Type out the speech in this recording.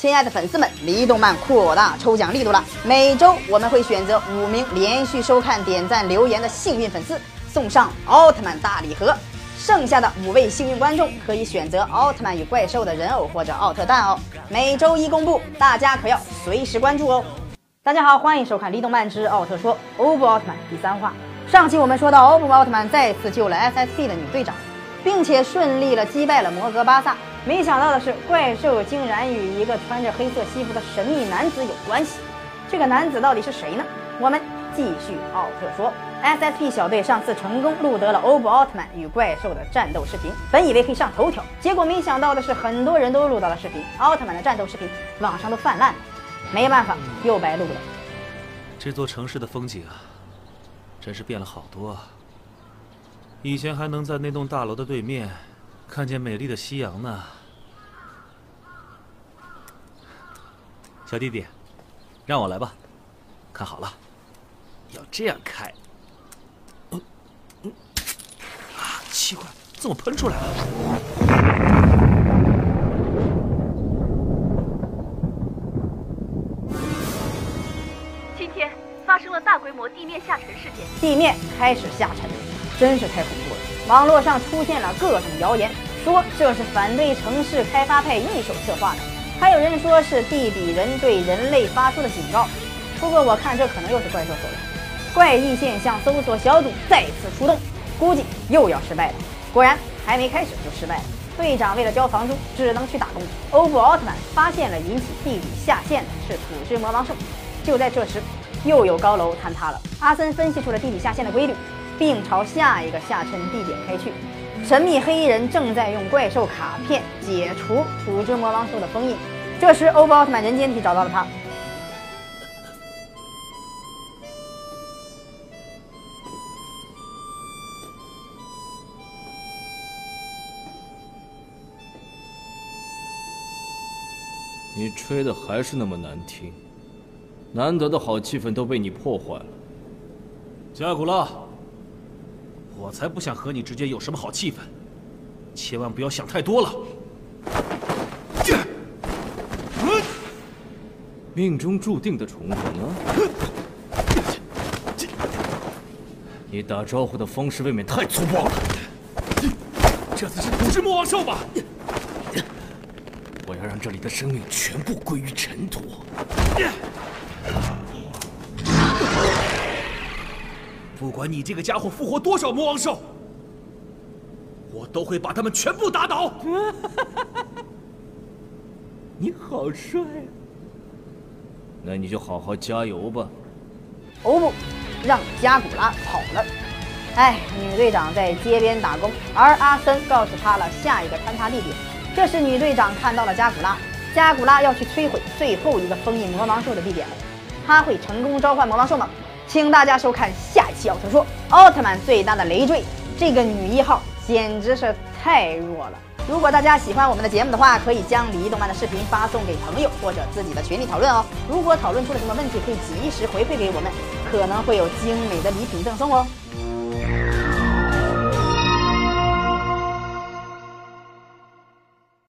亲爱的粉丝们，离动漫扩大抽奖力度了！每周我们会选择五名连续收看、点赞、留言的幸运粉丝，送上奥特曼大礼盒。剩下的五位幸运观众可以选择奥特曼与怪兽的人偶或者奥特蛋哦。每周一公布，大家可要随时关注哦。大家好，欢迎收看《离动漫之奥特说》欧布奥特曼第三话。上期我们说到，欧布奥特曼再次救了 SSP 的女队长，并且顺利了击败了摩格巴萨。没想到的是，怪兽竟然与一个穿着黑色西服的神秘男子有关系。这个男子到底是谁呢？我们继续奥特说。SSP 小队上次成功录得了欧布奥特曼与怪兽的战斗视频，本以为可以上头条，结果没想到的是，很多人都录到了视频，奥特曼的战斗视频，网上都泛滥了。没办法，又白录了。这座城市的风景啊，真是变了好多啊！以前还能在那栋大楼的对面。看见美丽的夕阳呢，小弟弟，让我来吧。看好了，要这样开。嗯嗯，啊，奇怪，怎么喷出来了？今天发生了大规模地面下沉事件，地面开始下沉，真是太恐怖了。网络上出现了各种谣言，说这是反对城市开发派一手策划的，还有人说是地底人对人类发出的警告。不过我看这可能又是怪兽所为，怪异现象搜索小组再次出动，估计又要失败了。果然还没开始就失败了，队长为了交房租只能去打工。欧布奥特曼发现了引起地底下陷的是土之魔王兽，就在这时，又有高楼坍塌了。阿森分析出了地底下陷的规律。并朝下一个下沉地点开去。神秘黑衣人正在用怪兽卡片解除土之魔王兽的封印。这时，欧布奥特曼人间体找到了他。你吹的还是那么难听，难得的好气氛都被你破坏了，加古拉。我才不想和你之间有什么好气氛，千万不要想太多了。命中注定的重逢啊！你打招呼的方式未免太粗暴了。这次是土之魔王兽吧？我要让这里的生命全部归于尘土。不管你这个家伙复活多少魔王兽，我都会把他们全部打倒。你好帅啊！那你就好好加油吧。欧布让加古拉跑了。哎，女队长在街边打工，而阿森告诉她了下一个坍塌地点。这时，女队长看到了加古拉，加古拉要去摧毁最后一个封印魔王兽的地点了。他会成功召唤魔王兽吗？请大家收看小特说，奥特曼最大的累赘，这个女一号简直是太弱了。如果大家喜欢我们的节目的话，可以将李一动漫的视频发送给朋友或者自己的群里讨论哦。如果讨论出了什么问题，可以及时回馈给我们，可能会有精美的礼品赠送哦。